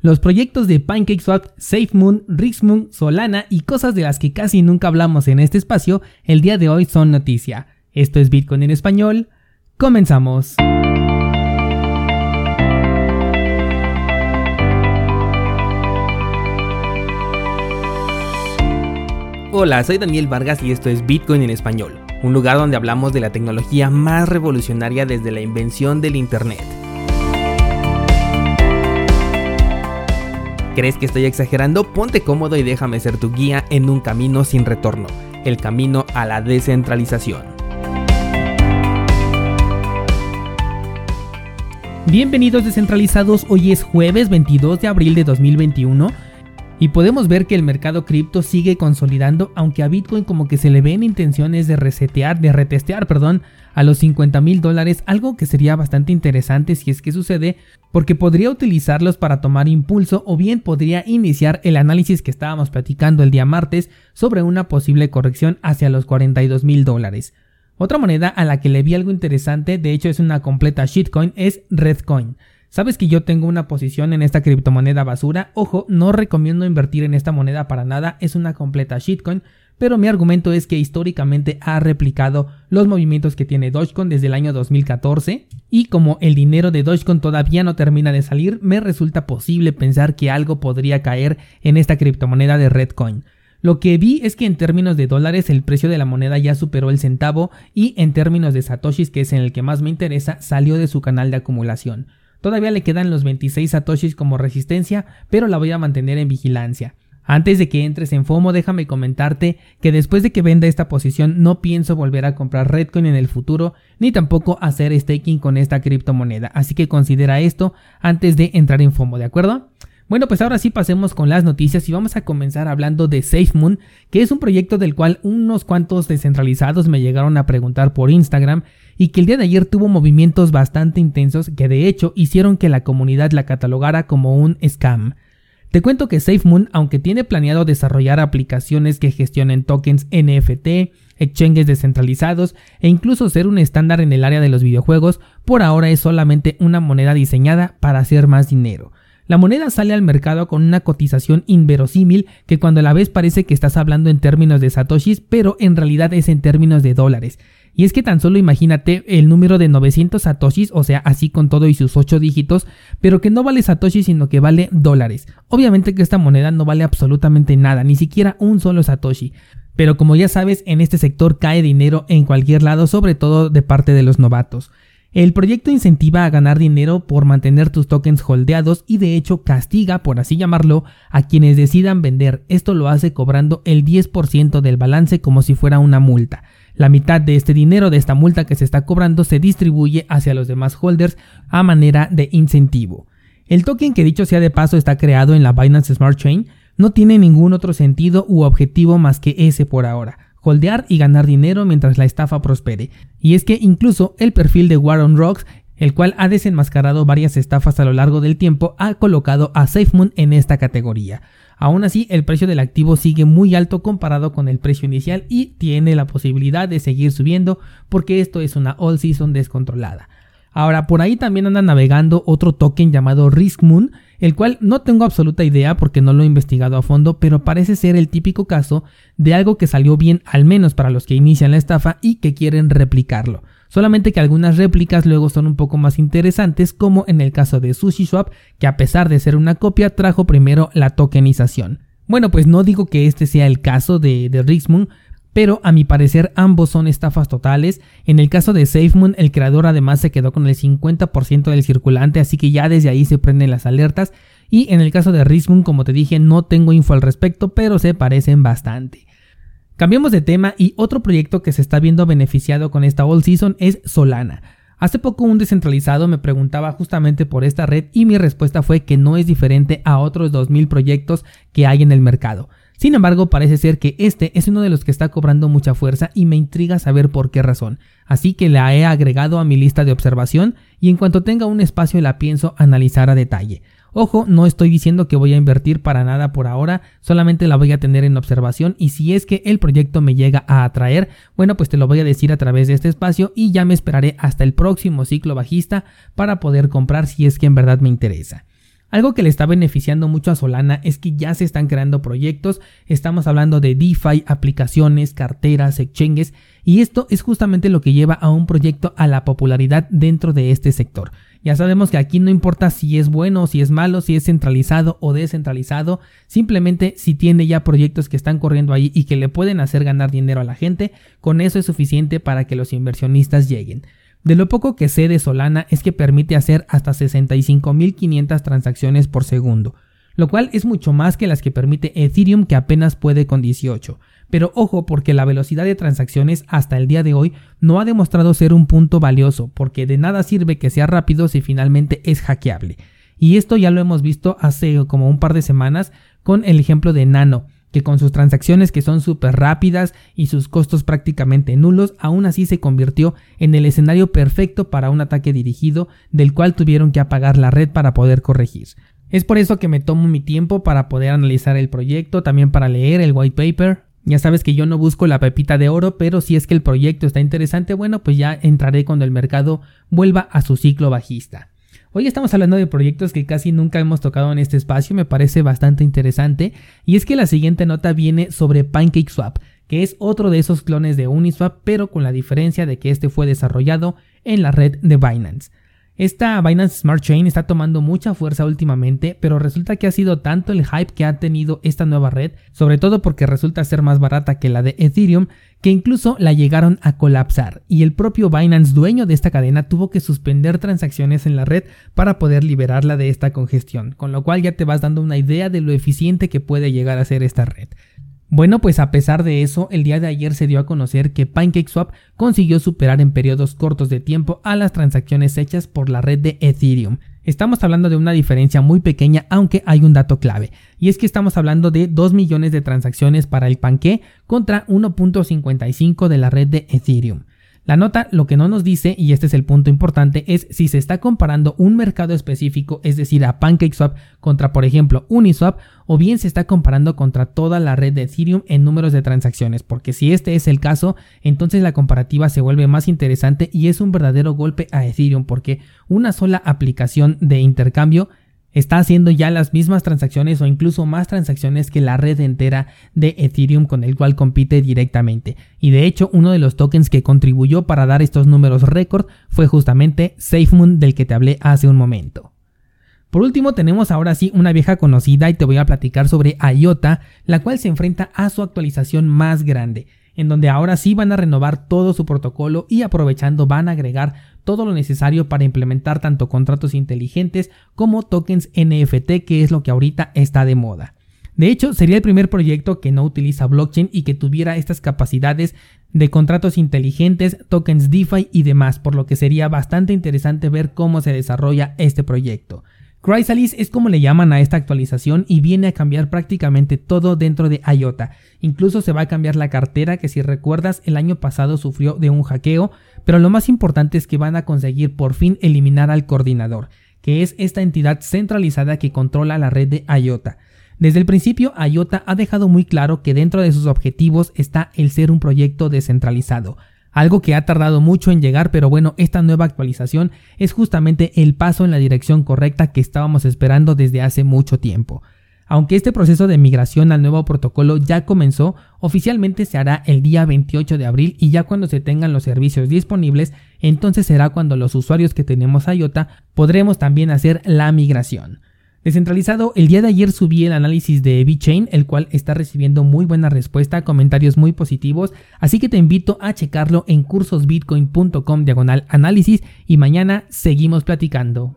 Los proyectos de PancakeSwap, SafeMoon, RixMoon, Solana y cosas de las que casi nunca hablamos en este espacio, el día de hoy son noticia. Esto es Bitcoin en español. Comenzamos. Hola, soy Daniel Vargas y esto es Bitcoin en español, un lugar donde hablamos de la tecnología más revolucionaria desde la invención del Internet. ¿Crees que estoy exagerando? Ponte cómodo y déjame ser tu guía en un camino sin retorno, el camino a la descentralización. Bienvenidos descentralizados, hoy es jueves 22 de abril de 2021 y podemos ver que el mercado cripto sigue consolidando, aunque a Bitcoin como que se le ven intenciones de resetear, de retestear, perdón, a los 50 mil dólares, algo que sería bastante interesante si es que sucede, porque podría utilizarlos para tomar impulso o bien podría iniciar el análisis que estábamos platicando el día martes sobre una posible corrección hacia los 42 mil dólares. Otra moneda a la que le vi algo interesante, de hecho es una completa shitcoin, es Redcoin. Sabes que yo tengo una posición en esta criptomoneda basura. Ojo, no recomiendo invertir en esta moneda para nada, es una completa shitcoin. Pero mi argumento es que históricamente ha replicado los movimientos que tiene Dogecoin desde el año 2014 y como el dinero de Dogecoin todavía no termina de salir, me resulta posible pensar que algo podría caer en esta criptomoneda de Redcoin. Lo que vi es que en términos de dólares el precio de la moneda ya superó el centavo y en términos de satoshis, que es en el que más me interesa, salió de su canal de acumulación. Todavía le quedan los 26 satoshis como resistencia, pero la voy a mantener en vigilancia. Antes de que entres en FOMO, déjame comentarte que después de que venda esta posición no pienso volver a comprar Redcoin en el futuro, ni tampoco hacer staking con esta criptomoneda, así que considera esto antes de entrar en FOMO, ¿de acuerdo? Bueno, pues ahora sí pasemos con las noticias y vamos a comenzar hablando de SafeMoon, que es un proyecto del cual unos cuantos descentralizados me llegaron a preguntar por Instagram y que el día de ayer tuvo movimientos bastante intensos que de hecho hicieron que la comunidad la catalogara como un scam. Te cuento que SafeMoon, aunque tiene planeado desarrollar aplicaciones que gestionen tokens NFT, exchanges descentralizados e incluso ser un estándar en el área de los videojuegos, por ahora es solamente una moneda diseñada para hacer más dinero. La moneda sale al mercado con una cotización inverosímil que cuando la ves parece que estás hablando en términos de satoshis, pero en realidad es en términos de dólares. Y es que tan solo imagínate el número de 900 satoshis, o sea, así con todo y sus 8 dígitos, pero que no vale satoshi sino que vale dólares. Obviamente que esta moneda no vale absolutamente nada, ni siquiera un solo satoshi. Pero como ya sabes, en este sector cae dinero en cualquier lado, sobre todo de parte de los novatos. El proyecto incentiva a ganar dinero por mantener tus tokens holdeados y de hecho castiga, por así llamarlo, a quienes decidan vender. Esto lo hace cobrando el 10% del balance como si fuera una multa. La mitad de este dinero de esta multa que se está cobrando se distribuye hacia los demás holders a manera de incentivo. El token que dicho sea de paso está creado en la Binance Smart Chain no tiene ningún otro sentido u objetivo más que ese por ahora holdear y ganar dinero mientras la estafa prospere. Y es que incluso el perfil de Warren Rocks, el cual ha desenmascarado varias estafas a lo largo del tiempo, ha colocado a SafeMoon en esta categoría. Aún así, el precio del activo sigue muy alto comparado con el precio inicial y tiene la posibilidad de seguir subiendo porque esto es una all season descontrolada. Ahora, por ahí también anda navegando otro token llamado RiskMoon, el cual no tengo absoluta idea porque no lo he investigado a fondo, pero parece ser el típico caso de algo que salió bien al menos para los que inician la estafa y que quieren replicarlo. Solamente que algunas réplicas luego son un poco más interesantes, como en el caso de SushiSwap, que a pesar de ser una copia trajo primero la tokenización. Bueno, pues no digo que este sea el caso de, de pero a mi parecer ambos son estafas totales. En el caso de SafeMoon, el creador además se quedó con el 50% del circulante, así que ya desde ahí se prenden las alertas. Y en el caso de Rismoon, como te dije, no tengo info al respecto, pero se parecen bastante. Cambiamos de tema y otro proyecto que se está viendo beneficiado con esta All Season es Solana. Hace poco un descentralizado me preguntaba justamente por esta red y mi respuesta fue que no es diferente a otros 2000 proyectos que hay en el mercado. Sin embargo, parece ser que este es uno de los que está cobrando mucha fuerza y me intriga saber por qué razón. Así que la he agregado a mi lista de observación y en cuanto tenga un espacio la pienso analizar a detalle. Ojo, no estoy diciendo que voy a invertir para nada por ahora, solamente la voy a tener en observación y si es que el proyecto me llega a atraer, bueno pues te lo voy a decir a través de este espacio y ya me esperaré hasta el próximo ciclo bajista para poder comprar si es que en verdad me interesa. Algo que le está beneficiando mucho a Solana es que ya se están creando proyectos, estamos hablando de DeFi, aplicaciones, carteras, exchanges, y esto es justamente lo que lleva a un proyecto a la popularidad dentro de este sector. Ya sabemos que aquí no importa si es bueno si es malo, si es centralizado o descentralizado, simplemente si tiene ya proyectos que están corriendo ahí y que le pueden hacer ganar dinero a la gente, con eso es suficiente para que los inversionistas lleguen. De lo poco que sé de Solana es que permite hacer hasta 65.500 transacciones por segundo, lo cual es mucho más que las que permite Ethereum que apenas puede con 18. Pero ojo porque la velocidad de transacciones hasta el día de hoy no ha demostrado ser un punto valioso, porque de nada sirve que sea rápido si finalmente es hackeable. Y esto ya lo hemos visto hace como un par de semanas con el ejemplo de Nano, que con sus transacciones que son súper rápidas y sus costos prácticamente nulos, aún así se convirtió en el escenario perfecto para un ataque dirigido del cual tuvieron que apagar la red para poder corregir. Es por eso que me tomo mi tiempo para poder analizar el proyecto, también para leer el white paper. Ya sabes que yo no busco la pepita de oro, pero si es que el proyecto está interesante, bueno, pues ya entraré cuando el mercado vuelva a su ciclo bajista. Hoy estamos hablando de proyectos que casi nunca hemos tocado en este espacio, me parece bastante interesante, y es que la siguiente nota viene sobre PancakeSwap, que es otro de esos clones de Uniswap, pero con la diferencia de que este fue desarrollado en la red de Binance. Esta Binance Smart Chain está tomando mucha fuerza últimamente, pero resulta que ha sido tanto el hype que ha tenido esta nueva red, sobre todo porque resulta ser más barata que la de Ethereum, que incluso la llegaron a colapsar y el propio Binance dueño de esta cadena tuvo que suspender transacciones en la red para poder liberarla de esta congestión, con lo cual ya te vas dando una idea de lo eficiente que puede llegar a ser esta red. Bueno, pues a pesar de eso, el día de ayer se dio a conocer que PancakeSwap consiguió superar en periodos cortos de tiempo a las transacciones hechas por la red de Ethereum. Estamos hablando de una diferencia muy pequeña, aunque hay un dato clave, y es que estamos hablando de 2 millones de transacciones para el Panque contra 1.55 de la red de Ethereum. La nota lo que no nos dice, y este es el punto importante, es si se está comparando un mercado específico, es decir, a PancakeSwap contra, por ejemplo, Uniswap, o bien se está comparando contra toda la red de Ethereum en números de transacciones, porque si este es el caso, entonces la comparativa se vuelve más interesante y es un verdadero golpe a Ethereum, porque una sola aplicación de intercambio está haciendo ya las mismas transacciones o incluso más transacciones que la red entera de Ethereum con el cual compite directamente. Y de hecho, uno de los tokens que contribuyó para dar estos números récord fue justamente SafeMoon del que te hablé hace un momento. Por último, tenemos ahora sí una vieja conocida y te voy a platicar sobre IOTA, la cual se enfrenta a su actualización más grande en donde ahora sí van a renovar todo su protocolo y aprovechando van a agregar todo lo necesario para implementar tanto contratos inteligentes como tokens NFT, que es lo que ahorita está de moda. De hecho, sería el primer proyecto que no utiliza blockchain y que tuviera estas capacidades de contratos inteligentes, tokens DeFi y demás, por lo que sería bastante interesante ver cómo se desarrolla este proyecto. Chrysalis es como le llaman a esta actualización y viene a cambiar prácticamente todo dentro de IOTA. Incluso se va a cambiar la cartera que si recuerdas el año pasado sufrió de un hackeo, pero lo más importante es que van a conseguir por fin eliminar al coordinador, que es esta entidad centralizada que controla la red de IOTA. Desde el principio, IOTA ha dejado muy claro que dentro de sus objetivos está el ser un proyecto descentralizado, algo que ha tardado mucho en llegar, pero bueno, esta nueva actualización es justamente el paso en la dirección correcta que estábamos esperando desde hace mucho tiempo. Aunque este proceso de migración al nuevo protocolo ya comenzó, oficialmente se hará el día 28 de abril y ya cuando se tengan los servicios disponibles, entonces será cuando los usuarios que tenemos IOTA podremos también hacer la migración. Descentralizado, el día de ayer subí el análisis de VeChain, el cual está recibiendo muy buena respuesta, comentarios muy positivos, así que te invito a checarlo en cursosbitcoin.com diagonal análisis y mañana seguimos platicando.